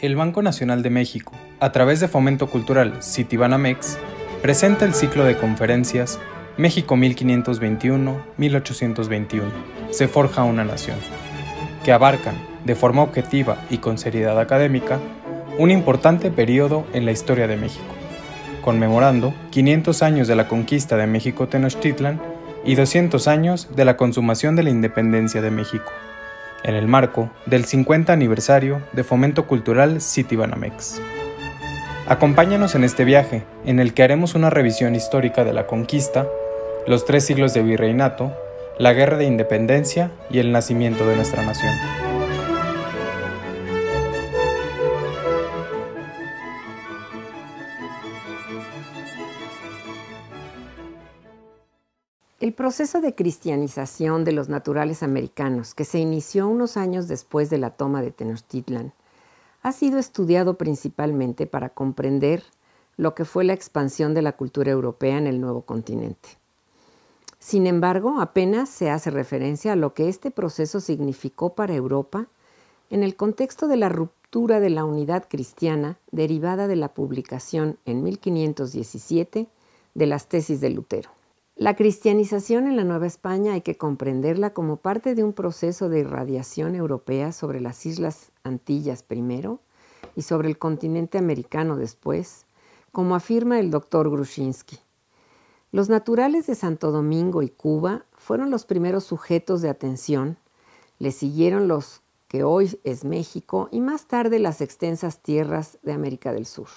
El Banco Nacional de México, a través de Fomento Cultural Citibanamex, presenta el ciclo de conferencias México 1521-1821, se forja una nación, que abarcan, de forma objetiva y con seriedad académica, un importante periodo en la historia de México, conmemorando 500 años de la conquista de México Tenochtitlan y 200 años de la consumación de la independencia de México, en el marco del 50 aniversario de Fomento Cultural Citibanamex. Acompáñanos en este viaje, en el que haremos una revisión histórica de la conquista, los tres siglos de virreinato, la guerra de independencia y el nacimiento de nuestra nación. El proceso de cristianización de los naturales americanos, que se inició unos años después de la toma de Tenochtitlan, ha sido estudiado principalmente para comprender lo que fue la expansión de la cultura europea en el nuevo continente. Sin embargo, apenas se hace referencia a lo que este proceso significó para Europa en el contexto de la ruptura de la unidad cristiana derivada de la publicación en 1517 de las tesis de Lutero. La cristianización en la Nueva España hay que comprenderla como parte de un proceso de irradiación europea sobre las Islas Antillas primero y sobre el continente americano después, como afirma el doctor Grushinsky. Los naturales de Santo Domingo y Cuba fueron los primeros sujetos de atención, le siguieron los que hoy es México y más tarde las extensas tierras de América del Sur.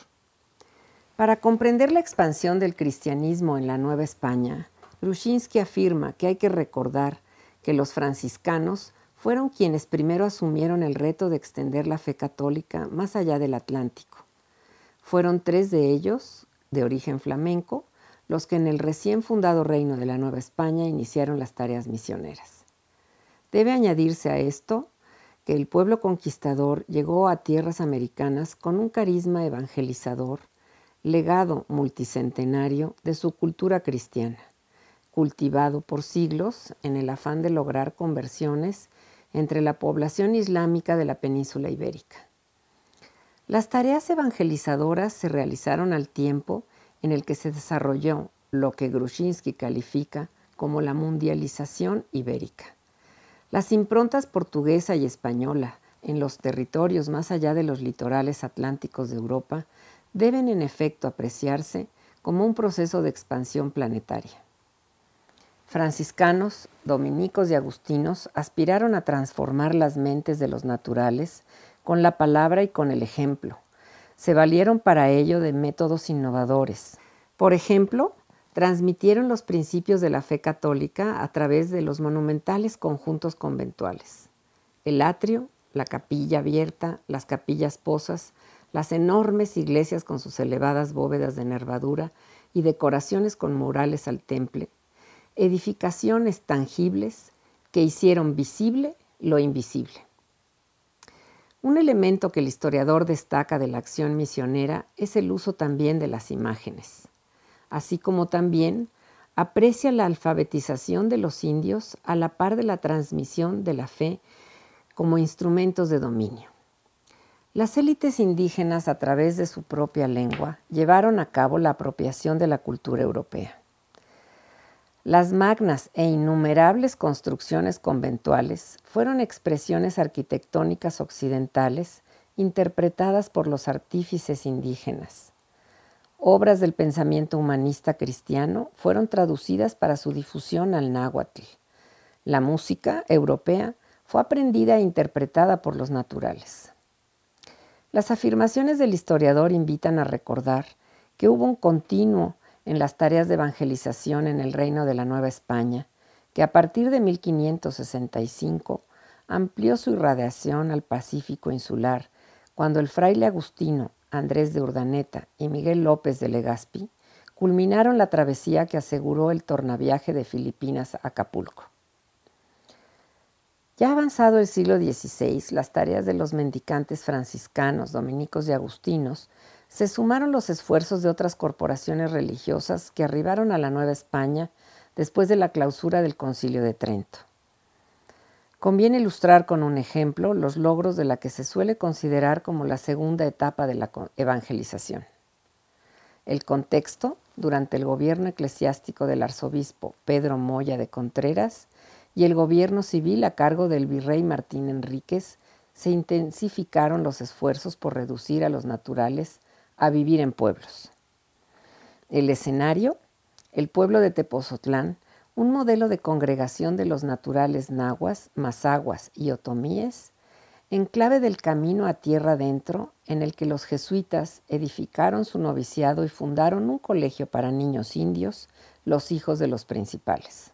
Para comprender la expansión del cristianismo en la Nueva España, Grushinsky afirma que hay que recordar que los franciscanos fueron quienes primero asumieron el reto de extender la fe católica más allá del Atlántico. Fueron tres de ellos, de origen flamenco, los que en el recién fundado reino de la Nueva España iniciaron las tareas misioneras. Debe añadirse a esto que el pueblo conquistador llegó a tierras americanas con un carisma evangelizador, legado multicentenario de su cultura cristiana cultivado por siglos en el afán de lograr conversiones entre la población islámica de la península ibérica. Las tareas evangelizadoras se realizaron al tiempo en el que se desarrolló lo que Grushinsky califica como la mundialización ibérica. Las improntas portuguesa y española en los territorios más allá de los litorales atlánticos de Europa deben en efecto apreciarse como un proceso de expansión planetaria. Franciscanos, dominicos y agustinos aspiraron a transformar las mentes de los naturales con la palabra y con el ejemplo. Se valieron para ello de métodos innovadores. Por ejemplo, transmitieron los principios de la fe católica a través de los monumentales conjuntos conventuales. El atrio, la capilla abierta, las capillas posas, las enormes iglesias con sus elevadas bóvedas de nervadura y decoraciones con murales al temple, edificaciones tangibles que hicieron visible lo invisible. Un elemento que el historiador destaca de la acción misionera es el uso también de las imágenes, así como también aprecia la alfabetización de los indios a la par de la transmisión de la fe como instrumentos de dominio. Las élites indígenas a través de su propia lengua llevaron a cabo la apropiación de la cultura europea. Las magnas e innumerables construcciones conventuales fueron expresiones arquitectónicas occidentales interpretadas por los artífices indígenas. Obras del pensamiento humanista cristiano fueron traducidas para su difusión al náhuatl. La música europea fue aprendida e interpretada por los naturales. Las afirmaciones del historiador invitan a recordar que hubo un continuo en las tareas de evangelización en el Reino de la Nueva España, que a partir de 1565 amplió su irradiación al Pacífico insular, cuando el fraile agustino Andrés de Urdaneta y Miguel López de Legazpi culminaron la travesía que aseguró el tornaviaje de Filipinas a Acapulco. Ya avanzado el siglo XVI, las tareas de los mendicantes franciscanos, dominicos y agustinos se sumaron los esfuerzos de otras corporaciones religiosas que arribaron a la Nueva España después de la clausura del Concilio de Trento. Conviene ilustrar con un ejemplo los logros de la que se suele considerar como la segunda etapa de la evangelización. El contexto, durante el gobierno eclesiástico del arzobispo Pedro Moya de Contreras y el gobierno civil a cargo del virrey Martín Enríquez, se intensificaron los esfuerzos por reducir a los naturales a vivir en pueblos. El escenario, el pueblo de Tepozotlán, un modelo de congregación de los naturales nahuas, mazaguas y otomíes, en clave del camino a tierra adentro, en el que los jesuitas edificaron su noviciado y fundaron un colegio para niños indios, los hijos de los principales.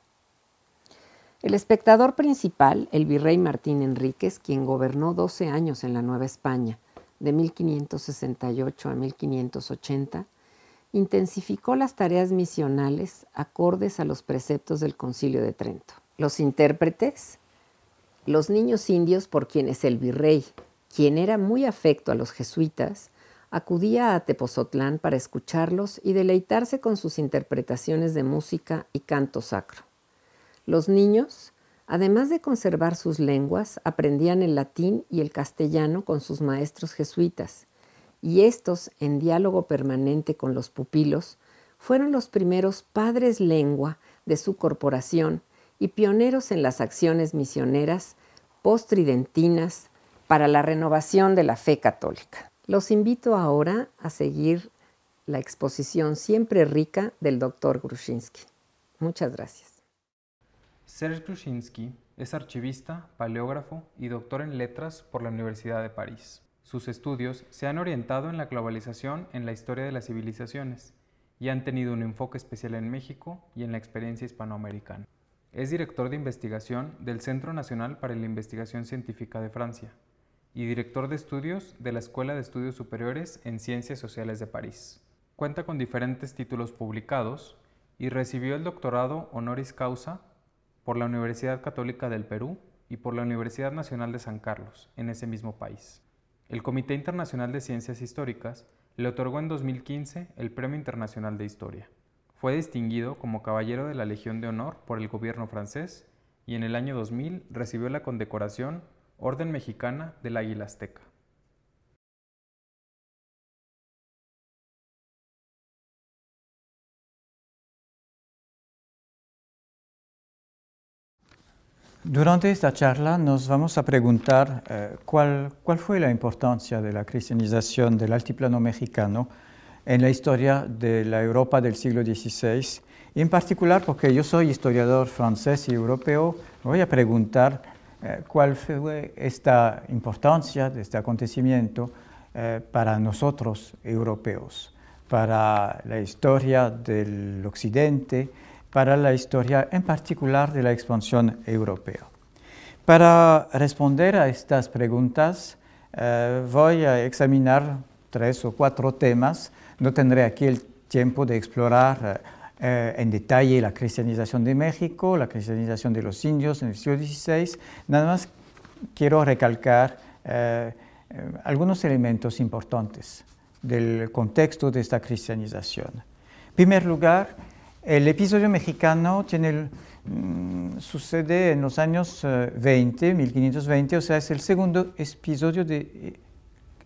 El espectador principal, el virrey Martín Enríquez, quien gobernó 12 años en la Nueva España, de 1568 a 1580, intensificó las tareas misionales acordes a los preceptos del Concilio de Trento. Los intérpretes, los niños indios por quienes el virrey, quien era muy afecto a los jesuitas, acudía a Tepozotlán para escucharlos y deleitarse con sus interpretaciones de música y canto sacro. Los niños, además de conservar sus lenguas, aprendían el latín y el castellano con sus maestros jesuitas, y estos, en diálogo permanente con los pupilos, fueron los primeros padres lengua de su corporación y pioneros en las acciones misioneras postridentinas para la renovación de la fe católica. Los invito ahora a seguir la exposición siempre rica del doctor Grushinsky. Muchas gracias. Serge Grushinsky es archivista, paleógrafo y doctor en letras por la Universidad de París. Sus estudios se han orientado en la globalización en la historia de las civilizaciones y han tenido un enfoque especial en México y en la experiencia hispanoamericana. Es director de investigación del Centro Nacional para la Investigación Científica de Francia y director de estudios de la Escuela de Estudios Superiores en Ciencias Sociales de París. Cuenta con diferentes títulos publicados y recibió el doctorado honoris causa por la Universidad Católica del Perú y por la Universidad Nacional de San Carlos, en ese mismo país. El Comité Internacional de Ciencias Históricas le otorgó en 2015 el Premio Internacional de Historia. Fue distinguido como Caballero de la Legión de Honor por el gobierno francés y en el año 2000 recibió la condecoración Orden Mexicana del Águila Azteca. Durante esta charla nos vamos a preguntar eh, cuál, fue la importancia de la cristianización del altiplano mexicano en la historia de la Europa del siglo XVI. Y en particular, porque yo soy historiador francés y europeo, voy a preguntar eh, cuál fue esta importancia de este acontecimiento eh, para nosotros europeos, para la historia del occidente, para la historia en particular de la expansión europea. Para responder a estas preguntas, eh, voy a examinar tres o cuatro temas. No tendré aquí el tiempo de explorar eh, en detalle la cristianización de México, la cristianización de los indios en el siglo XVI. Nada más quiero recalcar eh, algunos elementos importantes del contexto de esta cristianización. En primer lugar, el episodio mexicano mm, sucede en los años 20, eh, 1520, o sea, es el segundo episodio de eh,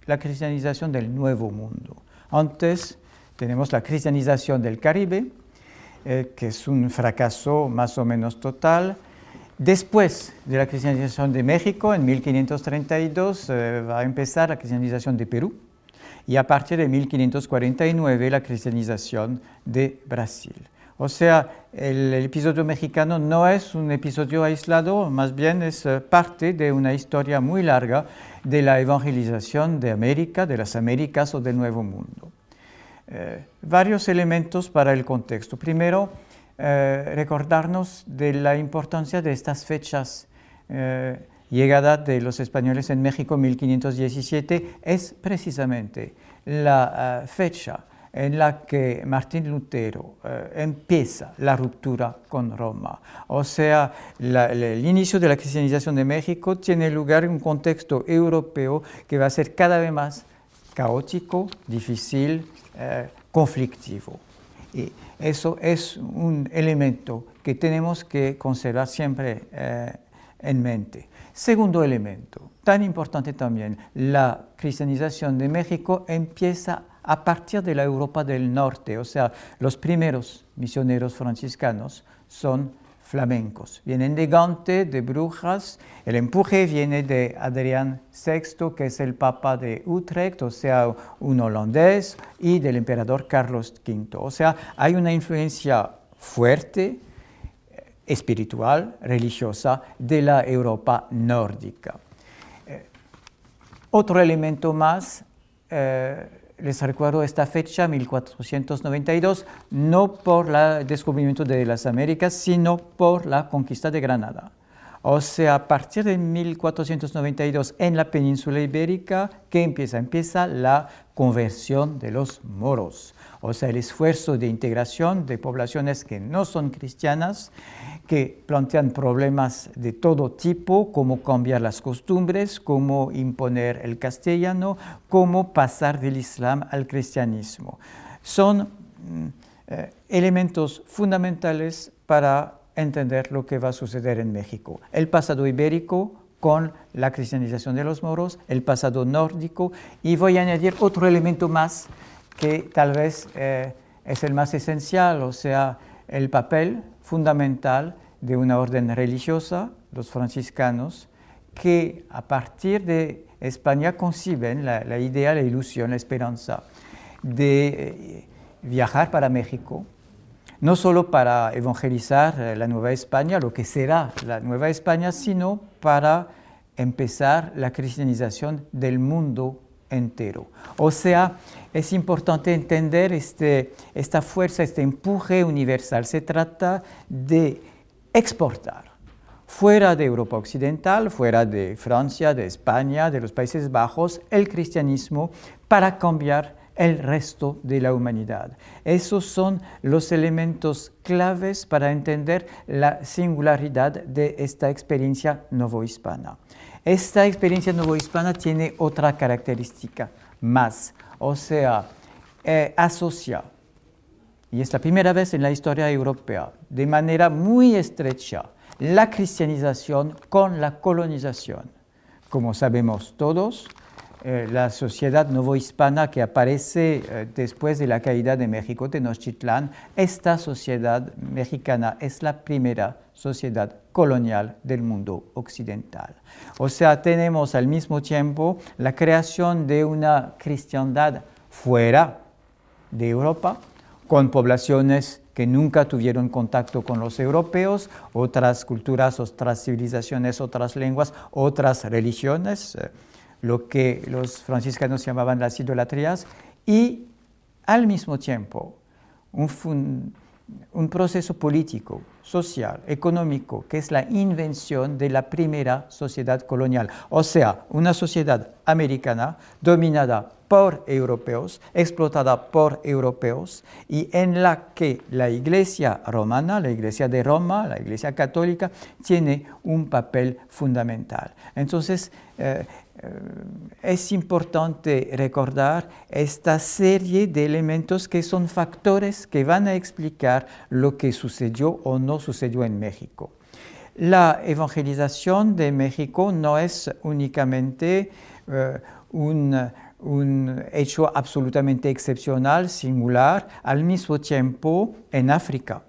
la cristianización del Nuevo Mundo. Antes tenemos la cristianización del Caribe, eh, que es un fracaso más o menos total. Después de la cristianización de México, en 1532, va a empezar la cristianización de Perú y a partir de 1549 la cristianización de Brasil. O sea, el, episodio mexicano no es un episodio aislado, más bien es eh, parte de una historia muy larga de la evangelización de América, de las Américas o del Nuevo Mundo. Eh, varios elementos para el contexto. Primero, eh, recordarnos de la importancia de estas fechas. llegada de los españoles en México 1517 es precisamente la fecha en la que Martín Lutero eh, empieza la ruptura con Roma. O sea, el inicio de la cristianización de México tiene lugar en un contexto europeo que va a ser cada vez más caótico, difícil, eh, conflictivo. Y eso es un elemento que tenemos que conservar siempre eh, en mente. Segundo elemento, tan importante también, la cristianización de México empieza a partir de la Europa del Norte, o sea, los primeros misioneros franciscanos son flamencos. Vienen de Gante, de Brujas, el empuje viene de Adrián VI, que es el Papa de Utrecht, o sea, un holandés, y del emperador Carlos V. O sea, hay una influencia fuerte espiritual, religiosa de la Europa nórdica. Eh, otro elemento más, eh, les recuerdo esta fecha, 1492, no por el descubrimiento de las Américas, sino por la conquista de Granada. O sea, a partir de 1492 en la península ibérica, ¿qué empieza? Empieza la conversión de los moros, o sea, el esfuerzo de integración de poblaciones que no son cristianas que plantean problemas de todo tipo, cómo cambiar las costumbres, cómo imponer el castellano, cómo pasar del Islam al cristianismo. Son mm, eh, elementos fundamentales para entender lo que va a suceder en México. El pasado ibérico con la cristianización de los moros, el pasado nórdico, y voy a añadir otro elemento más que tal vez eh, es el más esencial, o sea, el papel fundamental de una orden religiosa, los franciscanos, que a partir de España conciben la, idea, la ilusión, la esperanza de eh, viajar para México, no solo para evangelizar eh, la Nueva España, lo que será la Nueva España, sino para empezar la cristianización del mundo entero. O sea, es importante entender este, esta fuerza, este empuje universal. Se trata de exportar fuera de Europa Occidental, fuera de Francia, de España, de los Países Bajos, el cristianismo para cambiar el resto de la humanidad. Esos son los elementos claves para entender la singularidad de esta experiencia novohispana. Esta experiencia novohispana tiene otra característica más, o sea, eh, asocia y es la primera vez en la historia europea, de manera muy estrecha, la cristianización con la colonización. Como sabemos todos, eh, la sociedad novohispana que aparece eh, después de la caída de México Tenochtitlán, esta sociedad mexicana es la primera sociedad colonial del mundo occidental. O sea, tenemos al mismo tiempo la creación de una cristiandad fuera de Europa, con poblaciones que nunca tuvieron contacto con los europeos, otras culturas, otras civilizaciones, otras lenguas, otras religiones, eh, lo que los franciscanos llamaban las idolatrías, y al mismo tiempo un, un proceso político, social, económico, que es la invención de la primera sociedad colonial, o sea, una sociedad americana dominada por europeos, explotada por europeos, y en la que la Iglesia romana, la Iglesia de Roma, la Iglesia católica, tiene un papel fundamental. Entonces, eh, es importante recordar esta serie de elementos que son factores que van a explicar lo que sucedió o no sucedió en México. La evangelización de México no es únicamente eh, un un hecho absolutamente excepcional, singular, al mismo tiempo en África.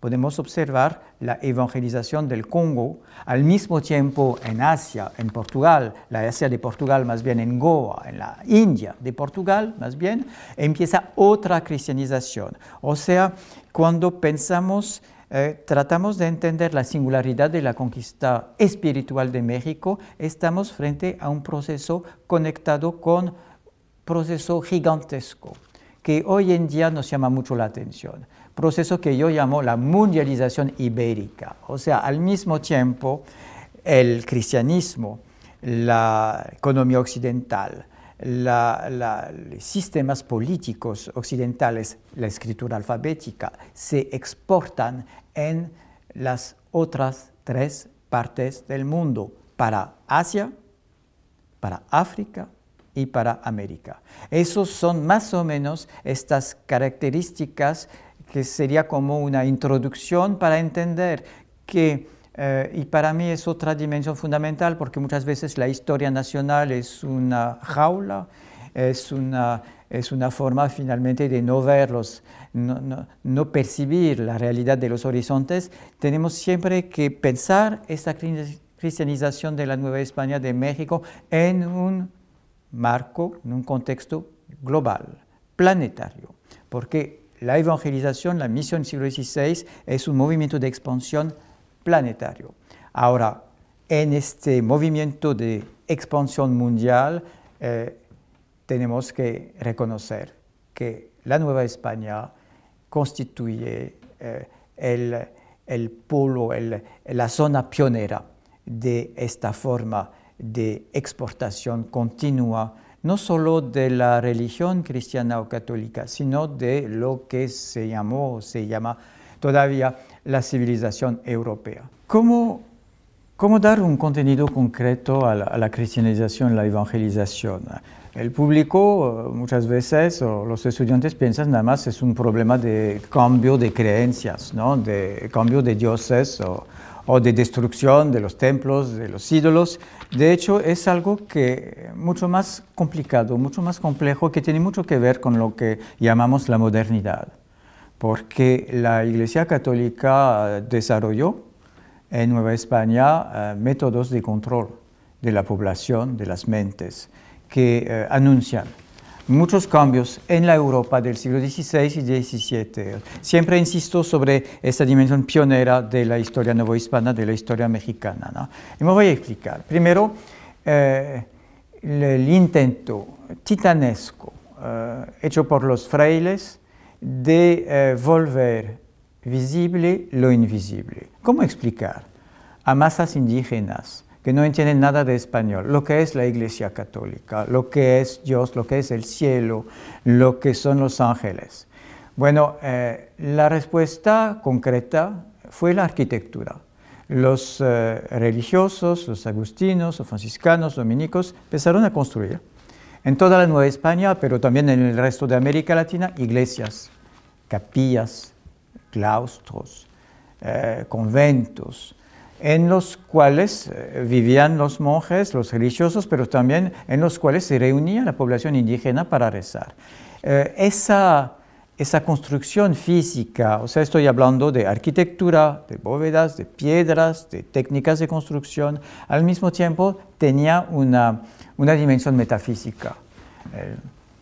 Podemos observar la evangelización del Congo, al mismo tiempo en Asia, en Portugal, la Asia de Portugal más bien en Goa, en la India de Portugal más bien, empieza otra cristianización. O sea, cuando pensamos eh, tratamos de entender la singularidad de la conquista espiritual de México, estamos frente a un proceso conectado con proceso gigantesco que hoy en día nos llama mucho la atención. Proceso que yo llamo la mundialización ibérica. O sea, al mismo tiempo, el cristianismo, la economía occidental, los sistemas políticos occidentales, la escritura alfabética, se exportan en las otras tres partes del mundo, para Asia, para África y para América. Esos son más o menos estas características que sería como una introducción para entender que eh, y para mí es otra dimensión fundamental porque muchas veces la historia nacional es una jaula, es una, es una forma finalmente de no verlos, no, no, percibir la realidad de los horizontes. Tenemos siempre que pensar esta cristianización de la Nueva España de México en un marco, en un contexto global, planetario, porque la evangelización, la misión del siglo XVI es un movimiento de expansión planetario. Ahora, en este movimiento de expansión mundial, eh, tenemos que reconocer que la Nueva España constituye eh, el, el, polo, la zona pionera de esta forma de exportación continua, no solo de la religión cristiana o católica, sino de lo que se llamó, se llama todavía la civilización europea. ¿Cómo, cómo dar un contenido concreto a la, cristianización, la evangelización? El público eh, muchas veces, o los estudiantes piensan nada más es un problema de cambio de creencias, ¿no? de cambio de dioses o, o de destrucción de los templos, de los ídolos. De hecho, es algo que mucho más complicado, mucho más complejo, que tiene mucho que ver con lo que llamamos la modernidad, porque la Iglesia Católica desarrolló en Nueva España eh, métodos de control de la población, de las mentes, que eh, anuncian muchos cambios en la Europa del siglo XVI y XVII. Siempre insisto sobre esta dimensión pionera de la historia novohispana, de la historia mexicana. Y me voy a explicar. Primero, eh, el, intento titanesco eh, hecho por los frailes de eh, volver visible lo invisible. ¿Cómo explicar a masas indígenas que no entienden nada de español, lo que es la Iglesia Católica, lo que es Dios, lo que es el cielo, lo que son los ángeles. Bueno, eh, la respuesta concreta fue la arquitectura. Los eh, religiosos, los agustinos, los franciscanos, dominicos, empezaron a construir en toda la Nueva España, pero también en el resto de América Latina, iglesias, capillas, claustros, eh, conventos, en los cuales eh, vivían los monjes, los religiosos, pero también en los cuales se reunía la población indígena para rezar. Eh, esa, esa construcción física, o sea, estoy hablando de arquitectura, de bóvedas, de piedras, de técnicas de construcción, al mismo tiempo tenía una, una dimensión metafísica. Eh,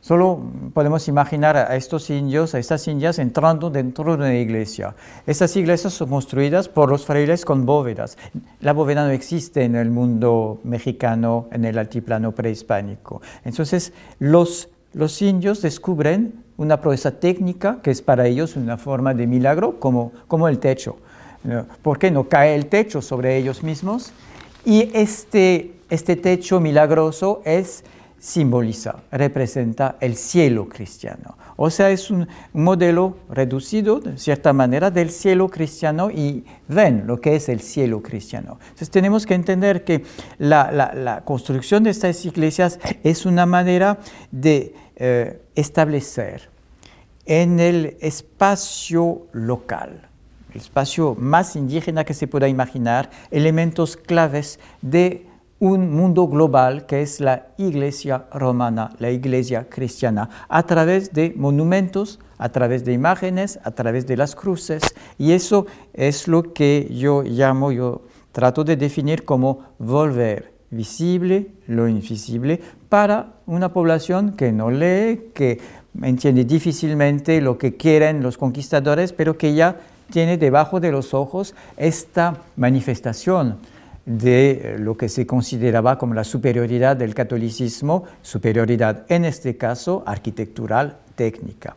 Solo podemos imaginar a estos indios, a estas indias entrando dentro de una iglesia. Estas iglesias son construidas por los frailes con bóvedas. La bóveda no existe en el mundo mexicano, en el altiplano prehispánico. Entonces, los, los indios descubren una proeza técnica que es para ellos una forma de milagro, como, como el techo. ¿Por qué no cae el techo sobre ellos mismos? Y este, este techo milagroso es simboliza, representa el cielo cristiano. O sea, es un modelo reducido, de cierta manera, del cielo cristiano y ven lo que es el cielo cristiano. Entonces tenemos que entender que la, construcción de estas iglesias es una manera de eh, establecer en el espacio local, el espacio más indígena que se pueda imaginar, elementos claves de un mundo global que es la iglesia romana, la iglesia cristiana, a través de monumentos, a través de imágenes, a través de las cruces. Y eso es lo que yo llamo, yo trato de definir como volver visible lo invisible para una población que no lee, que entiende difícilmente lo que quieren los conquistadores, pero que ya tiene debajo de los ojos esta manifestación de lo que se consideraba como la superioridad del catolicismo, superioridad en este caso arquitectural, técnica.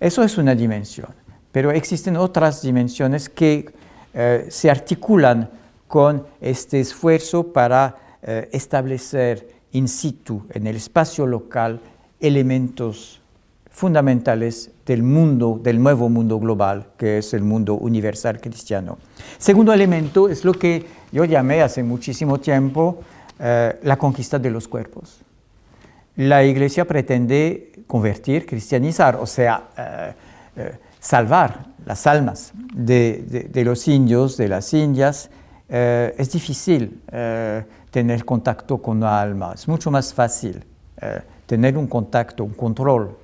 Eso es una dimensión, pero existen otras dimensiones que eh, se articulan con este esfuerzo para eh, establecer in situ, en el espacio local, elementos fundamentales del mundo, del nuevo mundo global, que es el mundo universal cristiano. Segundo elemento es lo que yo llamé hace muchísimo tiempo eh, la conquista de los cuerpos. La iglesia pretende convertir, cristianizar, o sea, eh, eh, salvar las almas de, de, los indios, de las indias, es difícil tener contacto con la alma, es mucho más fácil tener un contacto, un control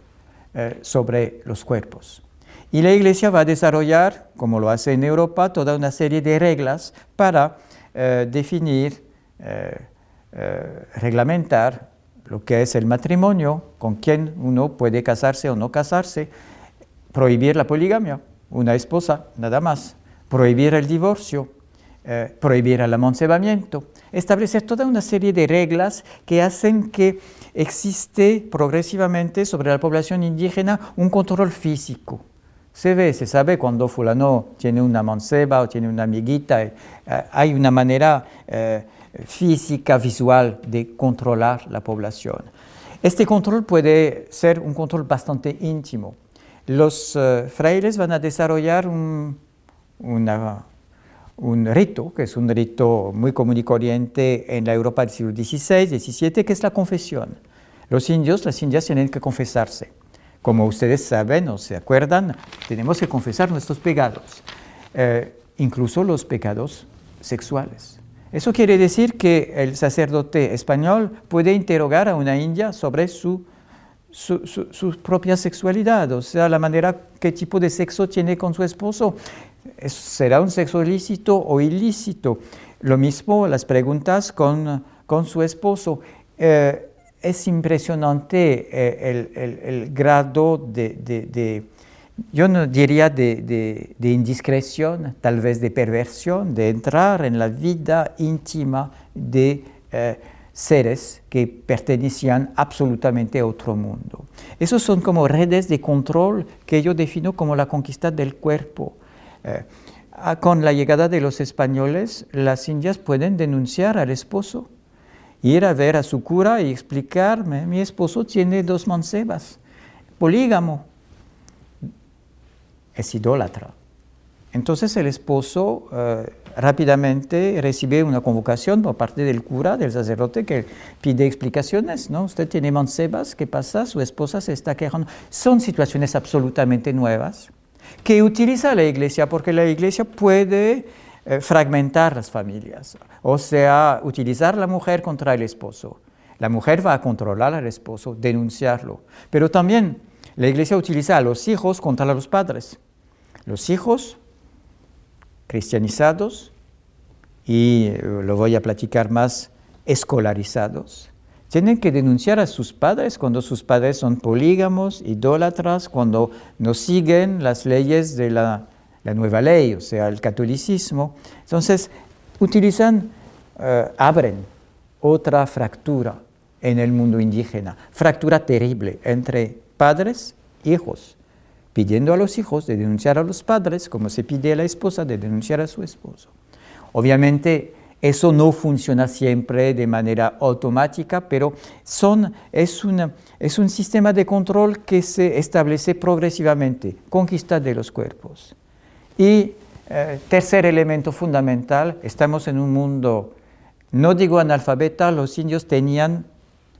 sobre los cuerpos. Y la Iglesia va a desarrollar, como lo hace en Europa, toda una serie de reglas para definir, reglamentar lo que es el matrimonio, con quién uno puede casarse o no casarse, prohibir la poligamia, una esposa, nada más, prohibir el divorcio, eh, prohibir el amoncebamiento, establecer toda una serie de reglas que hacen que existe progresivamente sobre la población indígena un control físico. Se ve, se sabe cuando fulano tiene una manceba o tiene una amiguita, eh, hay una manera eh, física, visual de controlar la población. Este control puede ser un control bastante íntimo. Los frailes van a desarrollar un, una un rito, que es un rito muy común y corriente en la Europa del siglo XVI, XVII, que es la confesión. Los indios, las indias tienen que confesarse. Como ustedes saben o se acuerdan, tenemos que confesar nuestros pecados, eh, incluso los pecados sexuales. Eso quiere decir que el sacerdote español puede interrogar a una india sobre su, su, propia sexualidad, o sea, la manera, qué tipo de sexo tiene con su esposo, será un sexo lícito o ilícito. Lo mismo las preguntas con, su esposo. Eh, es impresionante eh, el, grado de, yo no diría de, indiscreción, tal vez de perversión, de entrar en la vida íntima de eh, seres que pertenecían absolutamente a otro mundo. Esos son como redes de control que yo defino como la conquista del cuerpo. Eh, con la llegada de los españoles, las indias pueden denunciar al esposo, ir a ver a su cura y explicarme, mi esposo tiene dos mancebas, polígamo, es idólatra. Entonces el esposo eh, rápidamente recibe una convocación por parte del cura, del sacerdote, que pide explicaciones, ¿no? Usted tiene mancebas, ¿qué pasa? Su esposa se está quejando. Son situaciones absolutamente nuevas que utiliza la iglesia, porque la iglesia puede eh, fragmentar las familias, o sea, utilizar la mujer contra el esposo. La mujer va a controlar al esposo, denunciarlo, pero también la iglesia utiliza a los hijos contra los padres. Los hijos cristianizados y eh, lo voy a platicar más, escolarizados, tienen que denunciar a sus padres cuando sus padres son polígamos, idólatras, cuando no siguen las leyes de la, nueva ley, o sea, el catolicismo. Entonces, utilizan, eh, abren otra fractura en el mundo indígena, fractura terrible entre padres hijos, pidiendo a los hijos de denunciar a los padres, como se pide a la esposa de denunciar a su esposo. Obviamente, eso no funciona siempre de manera automática, pero son, es, es un sistema de control que se establece progresivamente, conquista de los cuerpos. Y eh, tercer elemento fundamental, estamos en un mundo, no digo analfabeta, los indios tenían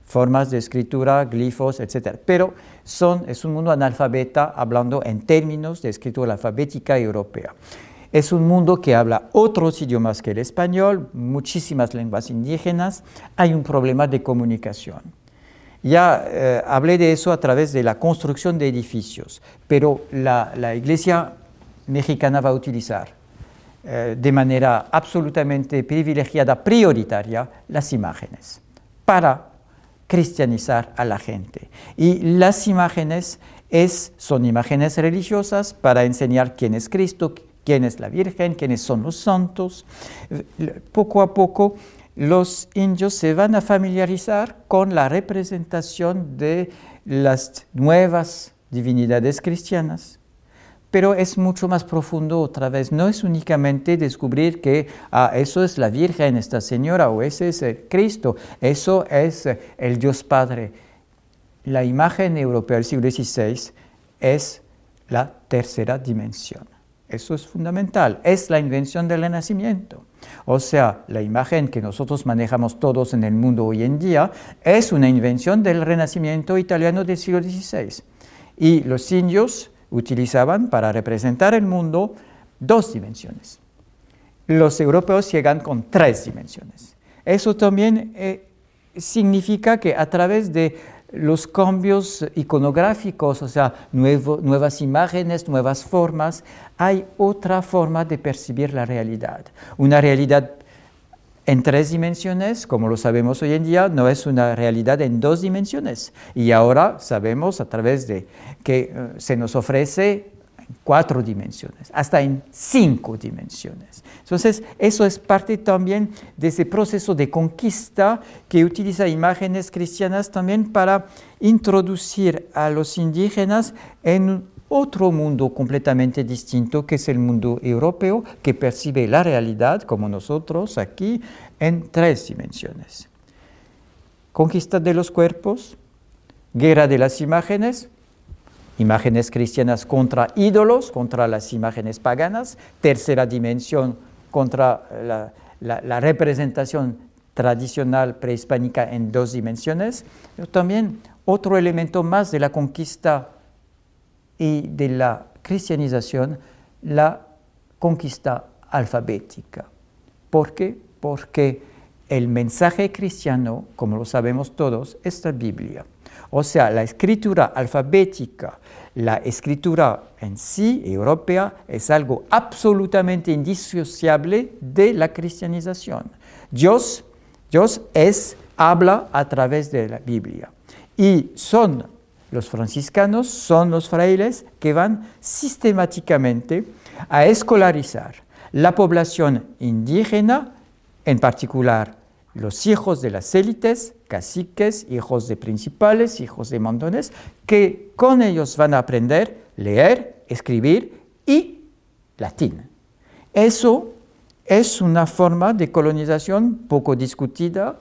formas de escritura, glifos, etc. Pero son, es un mundo analfabeta hablando en términos de escritura alfabética europea. Es un mundo que habla otros idiomas que el español, muchísimas lenguas indígenas, hay un problema de comunicación. Ya eh, hablé de eso a través de la construcción de edificios, pero la, iglesia mexicana va a utilizar eh, de manera absolutamente privilegiada, prioritaria, las imágenes para cristianizar a la gente. Y las imágenes es, son imágenes religiosas para enseñar quién es Cristo, quién es la Virgen, quiénes son los santos. Poco a poco los indios se van a familiarizar con la representación de las nuevas divinidades cristianas. Pero es mucho más profundo otra vez. No es únicamente descubrir que ah, eso es la Virgen, esta señora, o ese es el Cristo, eso es el Dios Padre. La imagen europea del siglo XVI es la tercera dimensión. Eso es fundamental. Es la invención del renacimiento. O sea, la imagen que nosotros manejamos todos en el mundo hoy en día es una invención del renacimiento italiano del siglo XVI. Y los indios utilizaban para representar el mundo dos dimensiones. los europeos llegan con tres dimensiones. Eso también eh, significa que a través de los cambios iconográficos, o sea, nuevas imágenes, nuevas formas, hay otra forma de percibir la realidad. Una realidad en tres dimensiones, como lo sabemos hoy en día, no es una realidad en dos dimensiones. Y ahora sabemos a través de que eh, se nos ofrece cuatro dimensiones, hasta en cinco dimensiones. Entonces, eso es parte también de ese proceso de conquista que utiliza imágenes cristianas también para introducir a los indígenas en otro mundo completamente distinto que es el mundo europeo, que percibe la realidad como nosotros aquí en tres dimensiones. Conquista de los cuerpos, guerra de las imágenes, imágenes cristianas contra ídolos, contra las imágenes paganas, tercera dimensión contra la, representación tradicional prehispánica en dos dimensiones, pero también otro elemento más de la conquista y de la cristianización, la conquista alfabética. ¿Por qué? Porque el mensaje cristiano, como lo sabemos todos, es la Biblia. O sea, la escritura alfabética, la escritura en sí europea es algo absolutamente indisociable de la cristianización. Dios, Dios es, habla a través de la Biblia. Y son los franciscanos, son los frailes que van sistemáticamente a escolarizar la población indígena, en particular los hijos de las élites, caciques, hijos de principales, hijos de montones, que con ellos van a aprender leer, escribir y latín. Eso es una forma de colonización poco discutida,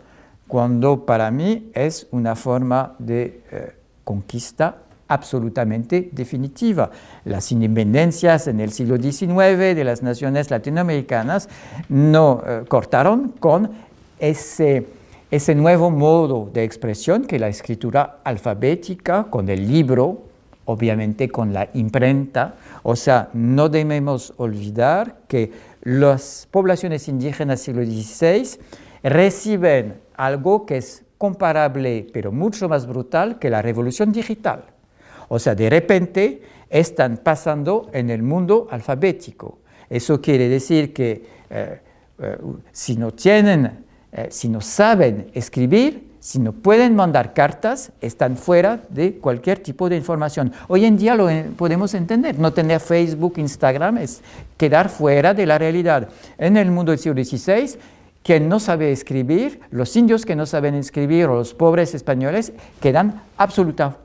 cuando para mí es una forma de eh, conquista absolutamente definitiva. Las independencias en el siglo XIX de las naciones latinoamericanas no eh, cortaron con ese, ese nuevo modo de expresión que la escritura alfabética, con el libro, obviamente con la imprenta. O sea, no debemos olvidar que las poblaciones indígenas del siglo XVI reciben algo que es comparable, pero mucho más brutal que la revolución digital. O sea, de repente están pasando en el mundo alfabético. Eso quiere decir que eh, eh, si no tienen, eh, si no saben escribir, si no pueden mandar cartas, están fuera de cualquier tipo de información. Hoy en día lo podemos entender. No tener Facebook, Instagram es quedar fuera de la realidad. En el mundo del siglo XVI, quien no sabe escribir, los indios que no saben escribir o los pobres españoles quedan absolutamente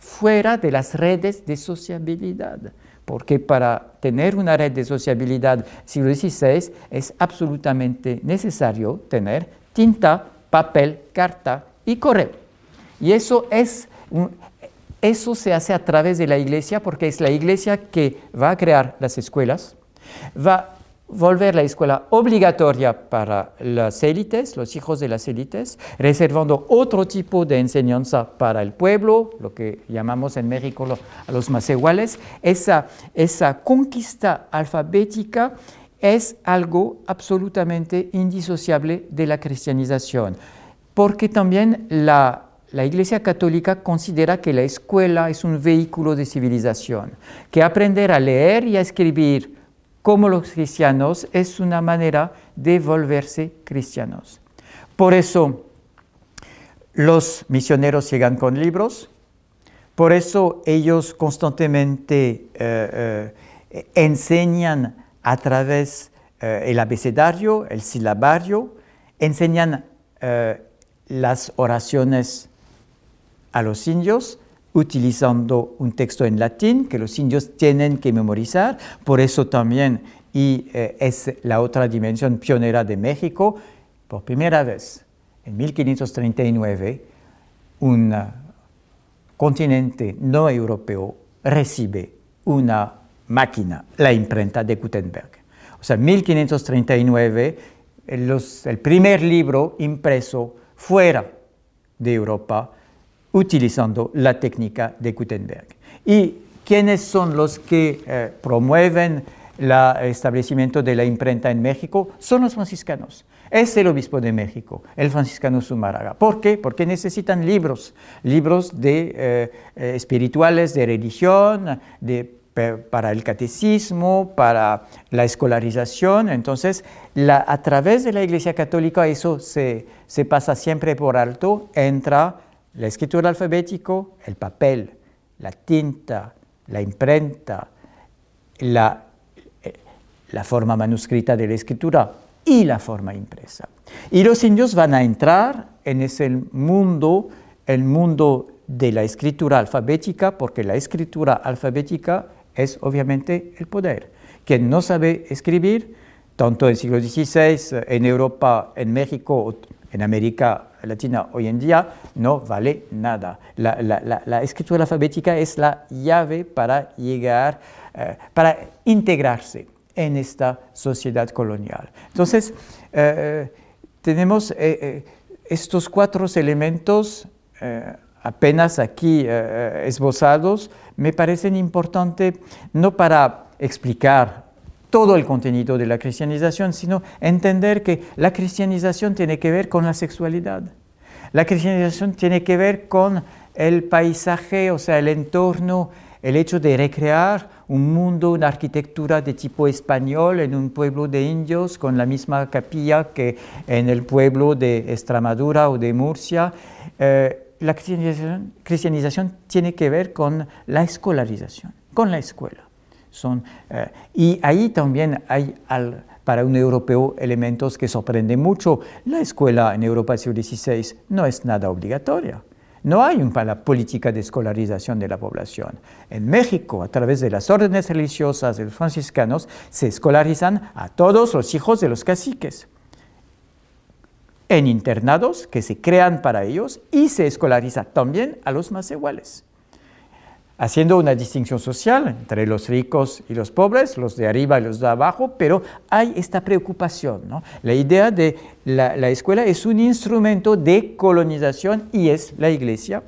fuera de las redes de sociabilidad. Porque para tener una red de sociabilidad siglo XVI es absolutamente necesario tener tinta, papel, carta y correo. Y eso, es, eso se hace a través de la iglesia porque es la iglesia que va a crear las escuelas, va volver la escuela obligatoria para las élites, los hijos de las élites, reservando otro tipo de enseñanza para el pueblo, lo que llamamos en México a los más iguales. Esa, esa conquista alfabética es algo absolutamente indisociable de la cristianización, porque también la, la Iglesia Católica considera que la escuela es un vehículo de civilización, que aprender a leer y a escribir como los cristianos es una manera de volverse cristianos. Por eso los misioneros llegan con libros, por eso ellos constantemente eh, eh, enseñan a través eh, abecedario, el silabario, enseñan las oraciones a los indios, utilizando un texto en latín que los indios tienen que memorizar, por eso también, y eh, es la otra dimensión pionera de México, por primera vez en 1539, un continente no europeo recibe una máquina, la imprenta de Gutenberg. O sea, 1539, el primer libro impreso fuera de Europa utilizando la técnica de Gutenberg. ¿Y quiénes son los que eh, promueven el establecimiento de la imprenta en México son los franciscanos. Es el obispo de México, el franciscano Zumárraga. ¿Por qué? Porque necesitan libros, libros de, eh, eh, espirituales, de religión, de para el catecismo, para la escolarización. Entonces, a través de la Iglesia Católica eso se, pasa siempre por alto, entra la escritura alfabética, el papel, la tinta, la imprenta, la, eh, la forma manuscrita de la escritura y la forma impresa. Y los indios van a entrar en ese mundo, el mundo de la escritura alfabética, porque la escritura alfabética es obviamente el poder. Quien no sabe escribir, tanto en el siglo XVI, en Europa, en México, en América Latina hoy en día, no vale nada. La, escritura alfabética es la llave para llegar, eh, para integrarse en esta sociedad colonial. Entonces, eh, tenemos eh, estos cuatro elementos apenas aquí esbozados me parecen importantes no para explicar todo el contenido de la cristianización, sino entender que la cristianización tiene que ver con la sexualidad. La cristianización tiene que ver con el paisaje, o sea, el entorno, el hecho de recrear un mundo, una arquitectura de tipo español en un pueblo de indios con la misma capilla que en el pueblo de Extremadura o de Murcia. Eh, la cristianización, tiene que ver con la escolarización, con la escuela. Son, eh, y ahí también hay para un europeo elementos que sorprenden mucho. La escuela en Europa del siglo XVI no es nada obligatoria. No hay una política de escolarización de la población. En México, a través de las órdenes religiosas de los franciscanos, se escolarizan a todos los hijos de los caciques en internados que se crean para ellos y se escolariza también a los más iguales, haciendo una distinción social entre los ricos y los pobres, los de arriba y los de abajo, pero hay esta preocupación. La idea de la, la escuela es un instrumento de colonización y es la iglesia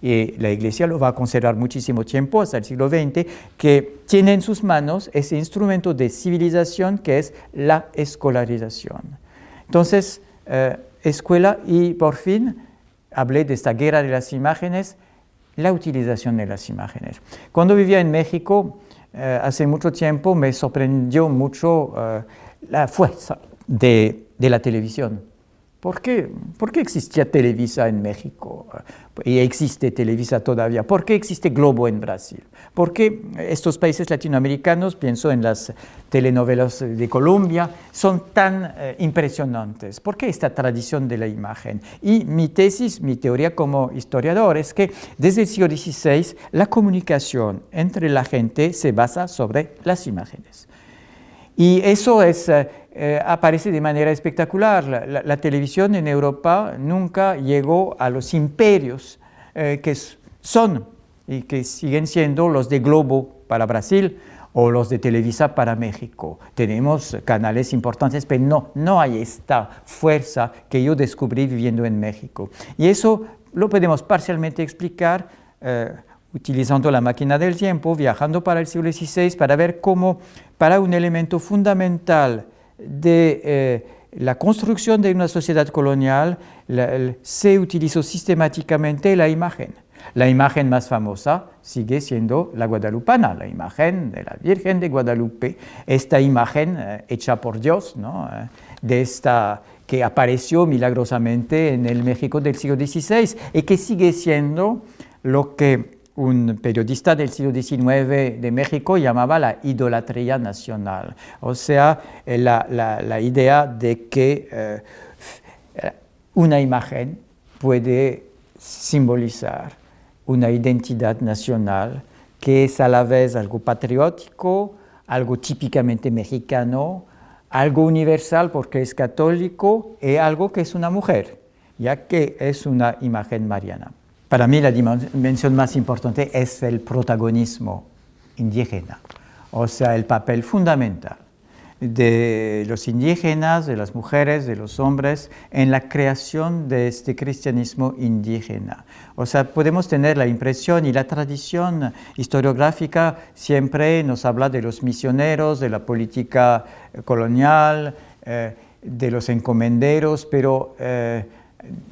y la Iglesia lo va a considerar muchísimo tiempo, hasta el siglo XX, que tiene en sus manos ese instrumento de civilización que es la escolarización. Entonces, eh, escuela y por fin hablé de esta guerra de las imágenes, la utilización de las imágenes. Cuando vivía en México, eh, hace mucho tiempo, me sorprendió mucho eh, la fuerza de, de la televisión. ¿Por qué? ¿Por qué existía Televisa en México y existe Televisa todavía? ¿Por qué existe Globo en Brasil? ¿Por qué estos países latinoamericanos, pienso en las telenovelas de Colombia, son tan eh, impresionantes? ¿Por qué esta tradición de la imagen? Y mi tesis, mi teoría como historiador es que desde el siglo XVI la comunicación entre la gente se basa sobre las imágenes. Y eso es... Eh, eh, aparece de manera espectacular. La, televisión en Europa nunca llegó a los imperios eh, que son y que siguen siendo los de Globo para Brasil o los de Televisa para México. Tenemos canales importantes, pero no, no hay esta fuerza que yo descubrí viviendo en México. Y eso lo podemos parcialmente explicar eh, utilizando la máquina del tiempo, viajando para el siglo XVI, para ver cómo para un elemento fundamental de eh, la construcción de una sociedad colonial se utilizó sistemáticamente la imagen. La imagen más famosa sigue siendo la guadalupana, la imagen de la Virgen de Guadalupe, esta imagen eh, hecha por Dios, ¿no? Eh, de esta que apareció milagrosamente en el México del siglo XVI y que sigue siendo lo que un periodista del siglo XIX de México llamaba la idolatría nacional, o sea, eh, la, idea de que eh, una imagen puede simbolizar una identidad nacional que es a la vez algo patriótico, algo típicamente mexicano, algo universal porque es católico y algo que es una mujer, ya que es una imagen mariana. Para mí la dimensión más importante es el protagonismo indígena, o sea, el papel fundamental de los indígenas, de las mujeres, de los hombres, en la creación de este cristianismo indígena. O sea, podemos tener la impresión y la tradición historiográfica siempre nos habla de los misioneros, de la política colonial, eh, de los encomenderos, pero eh,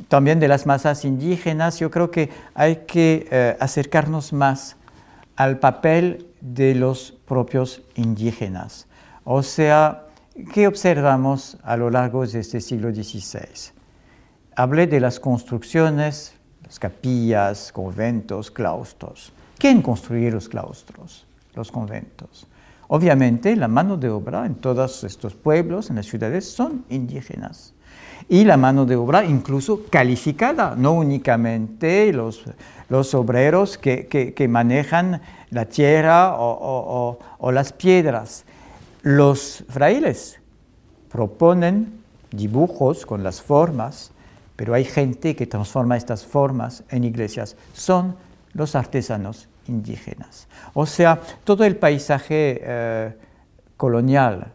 también de las masas indígenas. Yo creo que hay que eh, acercarnos más al papel de los propios indígenas. O sea, ¿qué observamos a lo largo de este siglo XVI? Hablé de las construcciones, las capillas, conventos, claustros. ¿Quién construyó los claustros, los conventos? Obviamente la mano de obra en todos estos pueblos, en las ciudades, son indígenas. Y la mano de obra incluso calificada, no únicamente los, los obreros que, manejan la tierra o las piedras, los frailes proponen dibujos con las formas, pero hay gente que transforma estas formas en iglesias. Son los artesanos indígenas. O sea, todo el paisaje eh, colonial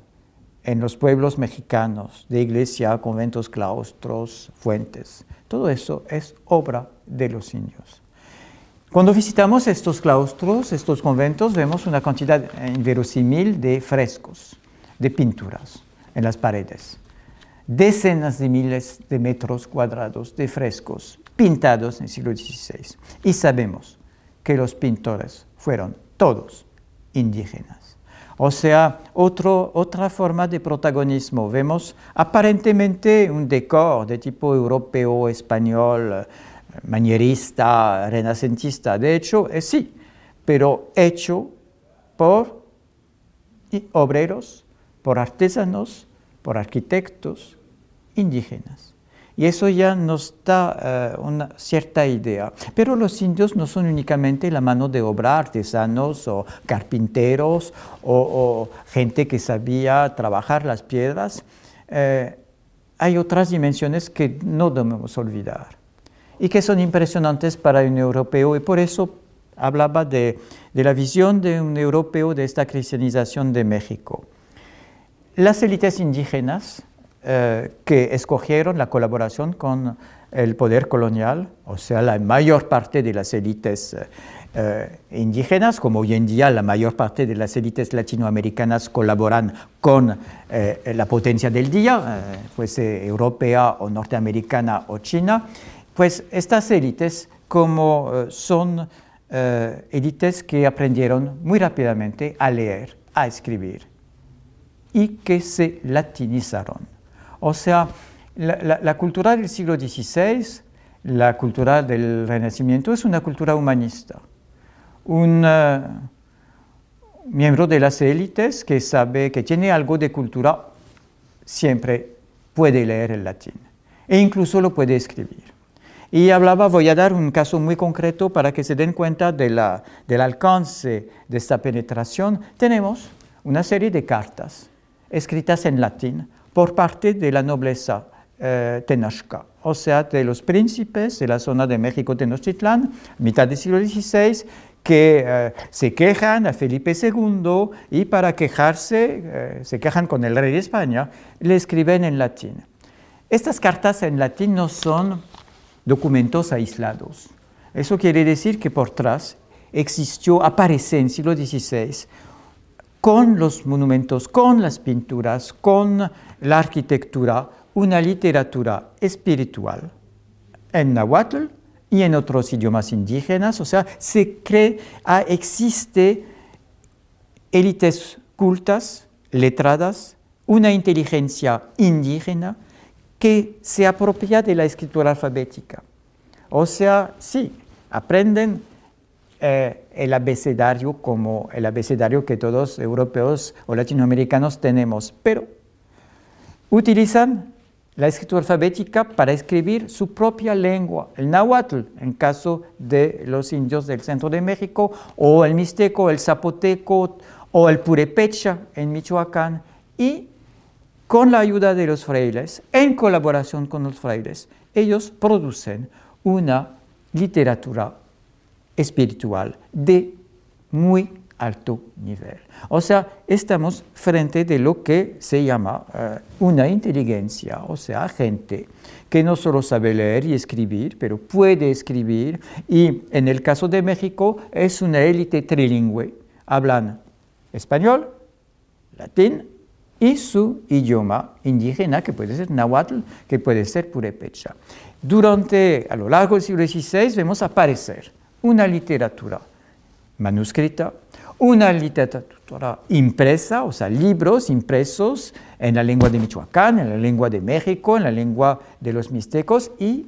en los pueblos mexicanos, de iglesia, conventos, claustros, fuentes, todo eso es obra de los indios. Cuando visitamos estos claustros, estos conventos, vemos una cantidad inverosímil de frescos, de pinturas en las paredes. Decenas de miles de metros cuadrados de frescos pintados en el siglo XVI. Y sabemos que los pintores fueron todos indígenas. O sea, otra forma de protagonismo. Vemos aparentemente un decor de tipo europeo, español, manierista, renacentista. De hecho, es sí, pero hecho por obreros, por artesanos, por arquitectos indígenas. Y eso ya nos da eh, una cierta idea. Pero los indios no son únicamente la mano de obra, artesanos o carpinteros o, gente que sabía trabajar las piedras. Eh, hay otras dimensiones que no debemos olvidar y que son impresionantes para un europeo y por eso hablaba de, la visión de un europeo de esta cristianización de México. Las élites indígenas eh, que escogieron la colaboración con el poder colonial, o sea, la mayor parte de las élites eh, indígenas, como hoy en día la mayor parte de las élites latinoamericanas colaboran con eh, la potencia del día, fuese europea o norteamericana o china, pues estas élites, como eh, son eh, élites que aprendieron muy rápidamente a leer, a escribir y que se latinizaron. O sea, la, cultura del siglo XVI, la cultura del Renacimiento, es una cultura humanista. Un eh, miembro de las élites que sabe que tiene algo de cultura siempre puede leer el latín e incluso lo puede escribir. Y hablaba, voy a dar un caso muy concreto para que se den cuenta del alcance de esta penetración. Tenemos una serie de cartas escritas en latín por parte de la nobleza eh, o sea, de los príncipes de la zona de México Tenochtitlán, mitad del siglo XVI, que eh, se quejan a Felipe II y para quejarse, eh, se quejan con el rey de España, le escriben en latín. Estas cartas en latín no son documentos aislados. Eso quiere decir que por atrás existió, aparece en siglo XVI con los monumentos, con las pinturas, con la arquitectura, una literatura espiritual en náhuatl y en otros idiomas indígenas, o sea, se cree, ah, existe élites cultas, letradas, una inteligencia indígena que se apropia de la escritura alfabética. O sea, sí, aprenden eh, el abecedario como el abecedario que todos europeos o latinoamericanos tenemos, pero utilizan la escritura alfabética para escribir su propia lengua, el náhuatl, en caso de los indios del centro de México, o el mixteco, el zapoteco, o el purepecha en Michoacán, y con la ayuda de los frailes, en colaboración con los frailes, ellos producen una literatura espiritual de muy alto nivel. O sea, estamos frente de lo que se llama eh, una inteligencia, o sea, gente que no solo sabe leer y escribir, pero puede escribir y en el caso de México es una élite trilingüe. Hablan español, latín y su idioma indígena, que puede ser náhuatl, que puede ser purépecha. Durante, a lo largo del siglo XVI, vemos aparecer una literatura manuscrita, una literatura impresa, o sea, libros impresos en la lengua de Michoacán, en la lengua de México, en la lengua de los mixtecos y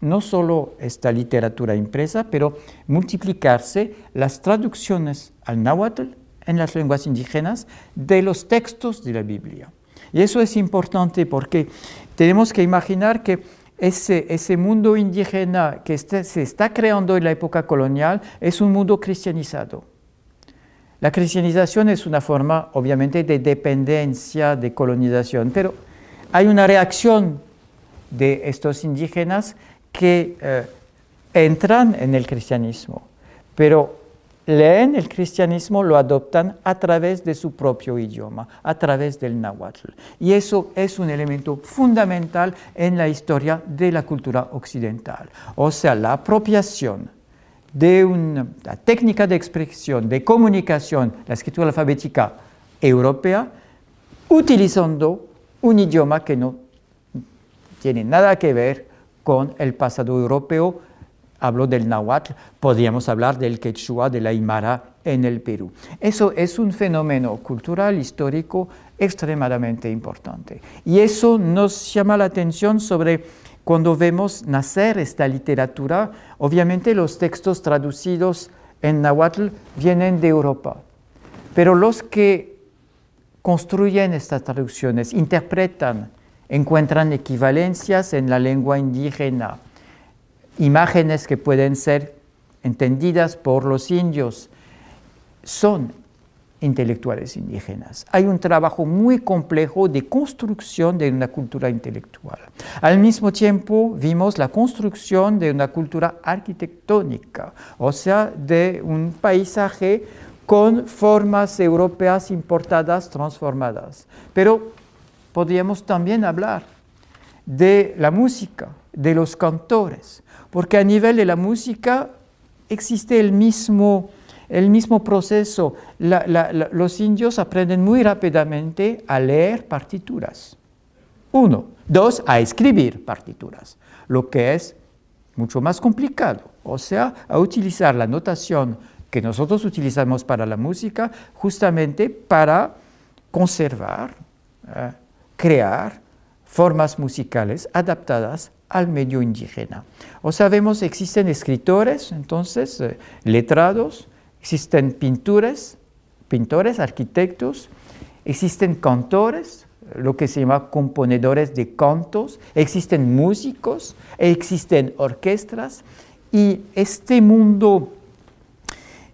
no solo esta literatura impresa, pero multiplicarse las traducciones al náhuatl en las lenguas indígenas de los textos de la Biblia. Y eso es importante porque tenemos que imaginar que ese, ese mundo indígena que se está creando en la época colonial es un mundo cristianizado. La cristianización es una forma, obviamente, de dependencia, de colonización, pero hay una reacción de estos indígenas que eh, entran en el cristianismo, pero leen el cristianismo, lo adoptan a través de su propio idioma, a través del náhuatl. Y eso es un elemento fundamental en la historia de la cultura occidental. O sea, la apropiación de una técnica de expresión, de comunicación, la escritura alfabética europea, utilizando un idioma que no tiene nada que ver con el pasado europeo. Hablo del náhuatl, podríamos hablar del quechua, de la aymara en el Perú. Eso es un fenómeno cultural, histórico, extremadamente importante. Y eso nos llama la atención sobre cuando vemos nacer esta literatura, obviamente los textos traducidos en náhuatl vienen de Europa, pero los que construyen estas traducciones, interpretan, encuentran equivalencias en la lengua indígena, imágenes que pueden ser entendidas por los indios, son intelectuales indígenas. Hay un trabajo muy complejo de construcción de una cultura intelectual. Al mismo tiempo vimos la construcción de una cultura arquitectónica, o sea, de un paisaje con formas europeas importadas, transformadas. Pero podríamos también hablar de la música, de los cantores, porque a nivel de la música existe el mismo el mismo proceso. los indios aprenden muy rápidamente a leer partituras. Uno. Dos, a escribir partituras, lo que es mucho más complicado. O sea, a utilizar la notación que nosotros utilizamos para la música justamente para conservar, eh, crear formas musicales adaptadas al medio indígena. O sabemos, existen escritores, entonces, eh, letrados, Existen pintores, pintores, arquitectos, existen cantores, lo que se llama componedores de cantos, existen músicos, existen orquestas y este mundo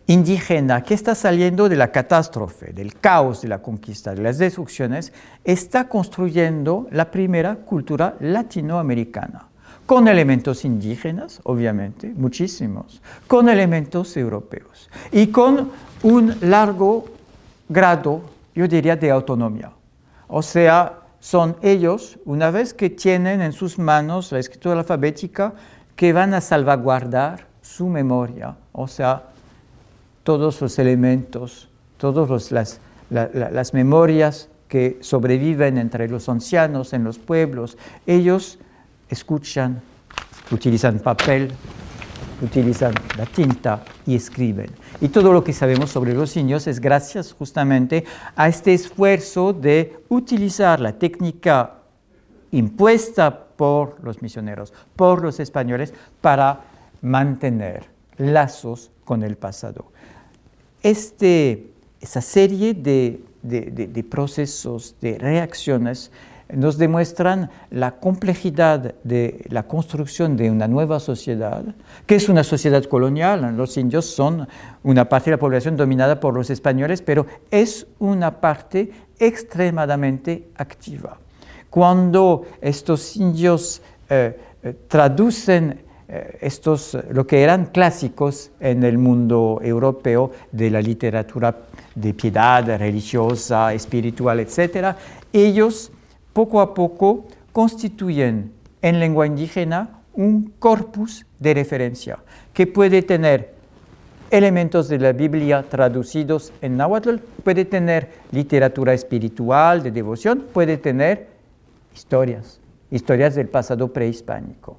indígena que está saliendo de la catástrofe, del caos de la conquista, de las destrucciones, está construyendo la primera cultura latinoamericana. Con elementos indígenas, obviamente, muchísimos, con elementos europeos. Y con un largo grado, yo diría, de autonomía. O sea, son ellos, una vez que tienen en sus manos la escritura alfabética, que van a salvaguardar su memoria, o sea, todos los elementos, todas las, las memorias que sobreviven entre los ancianos en los pueblos, ellos escuchan, utilizan papel, utilizan la tinta y escriben. Y todo lo que sabemos sobre los niños es gracias justamente a este esfuerzo de utilizar la técnica impuesta por los misioneros, por los españoles, para mantener lazos con el pasado. Este, esa serie de, procesos, de reacciones, nos demuestran la complejidad de la construcción de una nueva sociedad, que es una sociedad colonial. Los indios son una parte de la población dominada por los españoles, pero es una parte extremadamente activa. Cuando estos indios eh, eh, traducen estos, lo que eran clásicos en el mundo europeo de la literatura de piedad religiosa, espiritual, etc., ellos poco a poco constituyen en lengua indígena un corpus de referencia que puede tener elementos de la Biblia traducidos en náhuatl, puede tener literatura espiritual, de devoción, puede tener historias, historias del pasado prehispánico.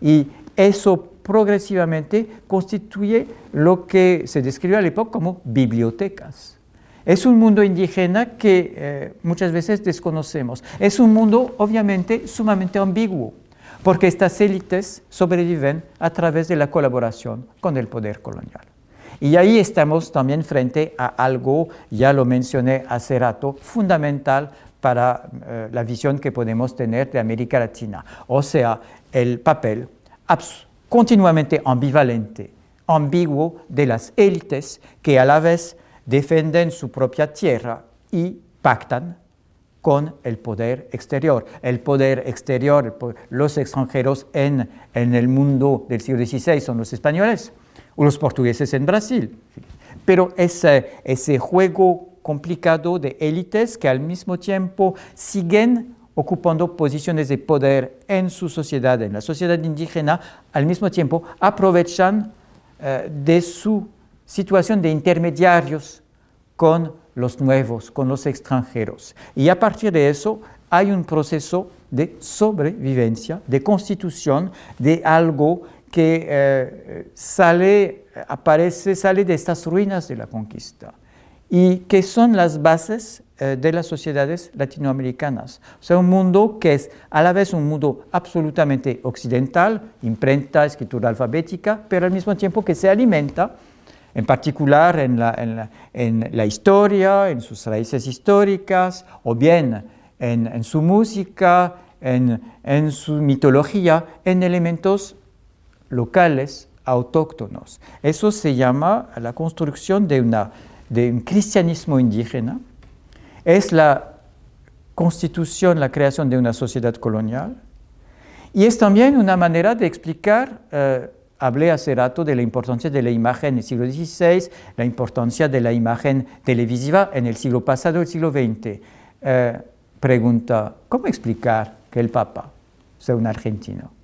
Y eso progresivamente constituye lo que se describe a la época como bibliotecas. Es un mundo indígena que eh, muchas veces desconocemos. Es un mundo obviamente sumamente ambiguo, porque estas élites sobreviven a través de la colaboración con el poder colonial. Y ahí estamos también frente a algo, ya lo mencioné hace rato, fundamental para eh, la visión que podemos tener de América Latina, o sea, el papel continuamente ambivalente, ambiguo de las élites que a la vez defienden su propia tierra y pactan con el poder exterior. El poder exterior, los extranjeros en, el mundo del siglo XVI son los españoles, o los portugueses en Brasil. Pero ese juego complicado de élites que al mismo tiempo siguen ocupando posiciones de poder en su sociedad, en la sociedad indígena, al mismo tiempo aprovechan eh, de su situación de intermediarios con los nuevos, con los extranjeros. Y a partir de eso hay un proceso de sobrevivencia, de constitución de algo que eh, sale, aparece, sale de estas ruinas de la conquista y que son las bases de las sociedades latinoamericanas. O sea, un mundo que es a la vez un mundo absolutamente occidental, imprenta, escritura alfabética, pero al mismo tiempo que se alimenta, en particular en la, en la, historia, en sus raíces históricas, o bien en, en su música, en, en su mitología, en elementos locales, autóctonos. Eso se llama la construcción de, una, de un cristianismo indígena, es la constitución, la creación de una sociedad colonial, y es también una manera de explicar, eh, hablé hace rato de la importancia de la imagen en el siglo XVI, la importancia de la imagen televisiva en el siglo pasado, el siglo XX. Eh, pregunta, ¿cómo explicar que el Papa sea un argentino?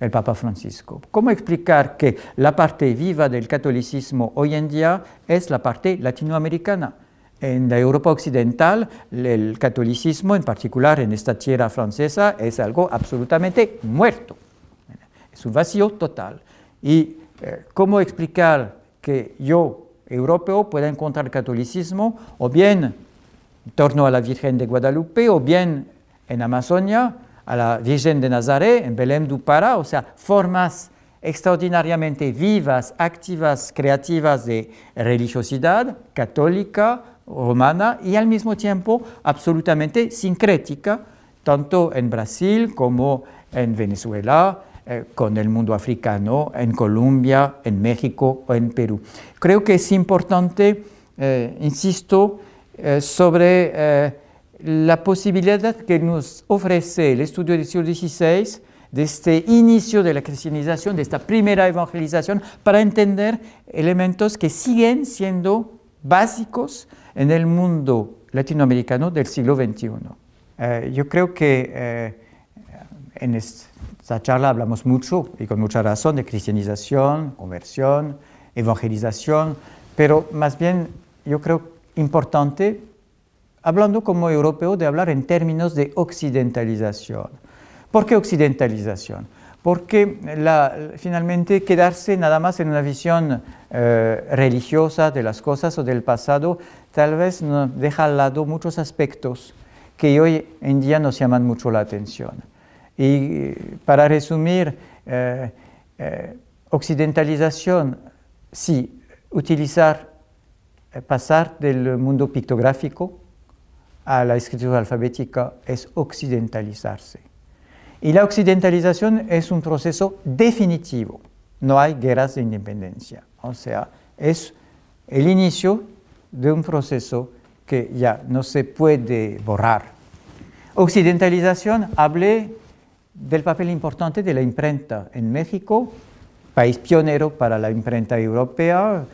el Papa Francisco. ¿Cómo explicar que la parte viva del catolicismo hoy en día es la parte latinoamericana? En la Europa occidental, el catolicismo, en particular en esta tierra francesa, es algo absolutamente muerto. Es un vacío total. ¿Y eh, cómo explicar que yo, europeo, pueda encontrar catolicismo o bien en torno a la Virgen de Guadalupe o bien en Amazonia a la Virgen de Nazaret, en Belém do Pará, o sea, formas extraordinariamente vivas, activas, creativas de religiosidad católica, romana y al mismo tiempo absolutamente sincrética, tanto en Brasil como en Venezuela, eh, con el mundo africano, en Colombia, en México o en Perú. Creo que es importante, eh, insisto, eh, sobre la posibilidad que nos ofrece el estudio del siglo XVI, de este inicio de la cristianización, de esta primera evangelización, para entender elementos que siguen siendo básicos en el mundo latinoamericano del siglo XXI. Eh, yo creo que eh, en esta charla hablamos mucho y con mucha razón de cristianización, conversión, evangelización, pero más bien yo creo importante hablando como europeo, de hablar en términos de occidentalización. ¿Por qué occidentalización? Porque finalmente quedarse nada más en una visión eh, religiosa de las cosas o del pasado tal vez nos deja al lado muchos aspectos que hoy en día nos llaman mucho la atención. Y para resumir, eh, eh, occidentalización, sí, utilizar, pasar del mundo pictográfico a la escritura alfabética es occidentalizarse. Y la occidentalización es un proceso definitivo. No hay guerras de independencia. O sea, es el inicio de un proceso que ya no se puede borrar. Occidentalización, hablé del papel importante de la imprenta en México, país pionero para la imprenta europea,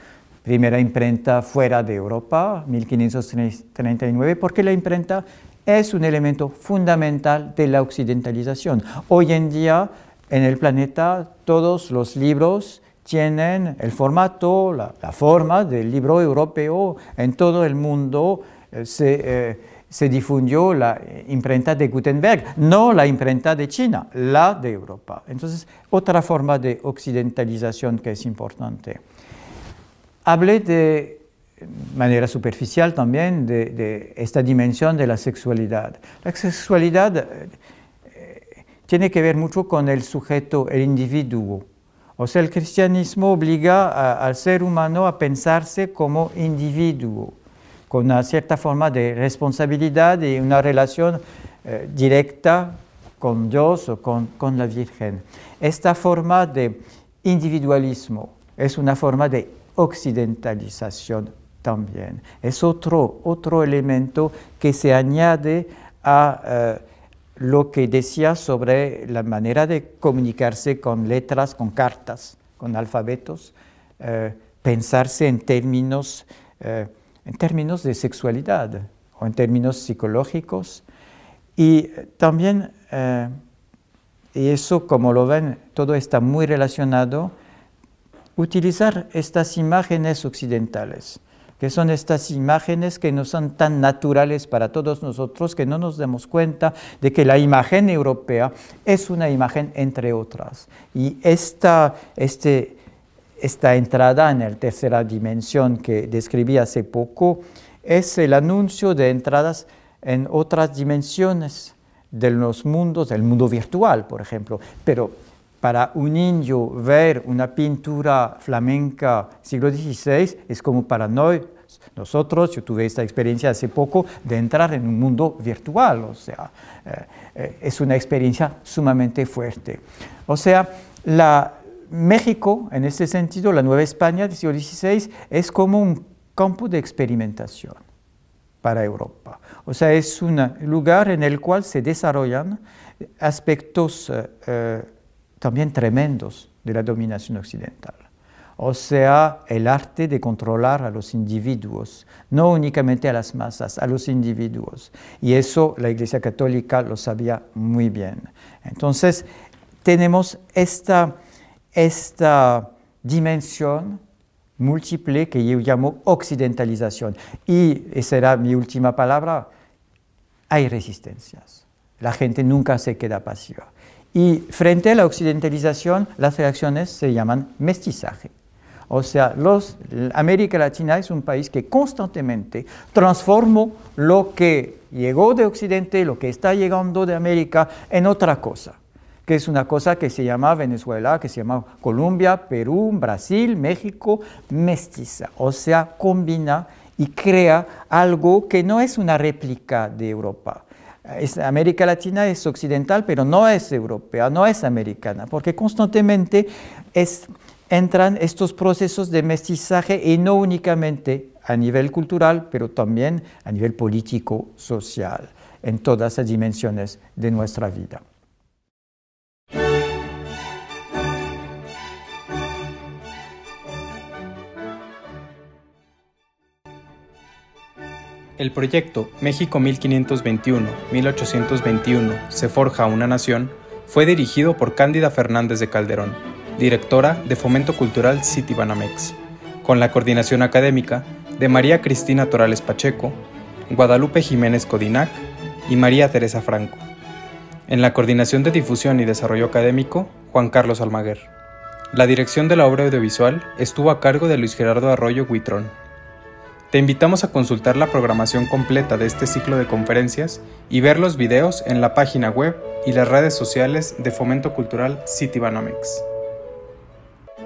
primera imprenta fuera de Europa, 1539, porque la imprenta es un elemento fundamental de la occidentalización. Hoy en día en el planeta todos los libros tienen el formato, la, forma del libro europeo. En todo el mundo eh, eh, se, difundió la imprenta de Gutenberg, no la imprenta de China, la de Europa. Entonces, otra forma de occidentalización que es importante. Hablé de manera superficial también de, esta dimensión de la sexualidad. La sexualidad eh, tiene que ver mucho con el sujeto, el individuo. O sea, el cristianismo obliga al ser humano a pensarse como individuo, con una cierta forma de responsabilidad y una relación eh, directa con Dios o con, con, la Virgen. Esta forma de individualismo es una forma de occidentalización también. Es otro, otro elemento que se añade a... Eh, lo que decía sobre la manera de comunicarse con letras, con cartas, con alfabetos, eh, pensarse en términos, eh, en términos de sexualidad o en términos psicológicos. Y también, y eso como lo ven, todo está muy relacionado, utilizar estas imágenes occidentales que son estas imágenes que no son tan naturales para todos nosotros que no nos demos cuenta de que la imagen europea es una imagen entre otras. Y esta, este, esta entrada en la tercera dimensión que describí hace poco es el anuncio de entradas en otras dimensiones de los mundos, del mundo virtual, por ejemplo. Pero para un niño ver una pintura flamenca siglo XVI es como para nosotros, yo tuve esta experiencia hace poco de entrar en un mundo virtual, o sea, eh, eh, es una experiencia sumamente fuerte. O sea, la, México, en este sentido, la Nueva España del siglo XVI, es como un campo de experimentación para Europa. O sea, es un lugar en el cual se desarrollan aspectos eh, también tremendos de la dominación occidental. O sea, el arte de controlar a los individuos, no únicamente a las masas, a los individuos. Y eso la Iglesia Católica lo sabía muy bien. Entonces, tenemos esta, esta dimensión múltiple que yo llamo occidentalización. Y esa era mi última palabra, hay resistencias. La gente nunca se queda pasiva. Y frente a la occidentalización, las reacciones se llaman mestizaje. O sea, los, América Latina es un país que constantemente transformó lo que llegó de Occidente, lo que está llegando de América, en otra cosa, que es una cosa que se llama Venezuela, que se llama Colombia, Perú, Brasil, México, mestiza. O sea, combina y crea algo que no es una réplica de Europa, América Latina es occidental, pero no es europea, no es americana, porque constantemente entran estos procesos de mestizaje y no únicamente a nivel cultural, pero también a nivel político, social, en todas las dimensiones de nuestra vida. El proyecto México 1521-1821 se forja una nación fue dirigido por Cándida Fernández de Calderón, directora de Fomento Cultural Citibanamex, con la coordinación académica de María Cristina Torales Pacheco, Guadalupe Jiménez Codinac y María Teresa Franco. En la coordinación de difusión y desarrollo académico, Juan Carlos Almaguer. La dirección de la obra audiovisual estuvo a cargo de Luis Gerardo Arroyo Huitrón. Te invitamos a consultar la programación completa de este ciclo de conferencias y ver los videos en la página web y las redes sociales de Fomento Cultural Citibanamex.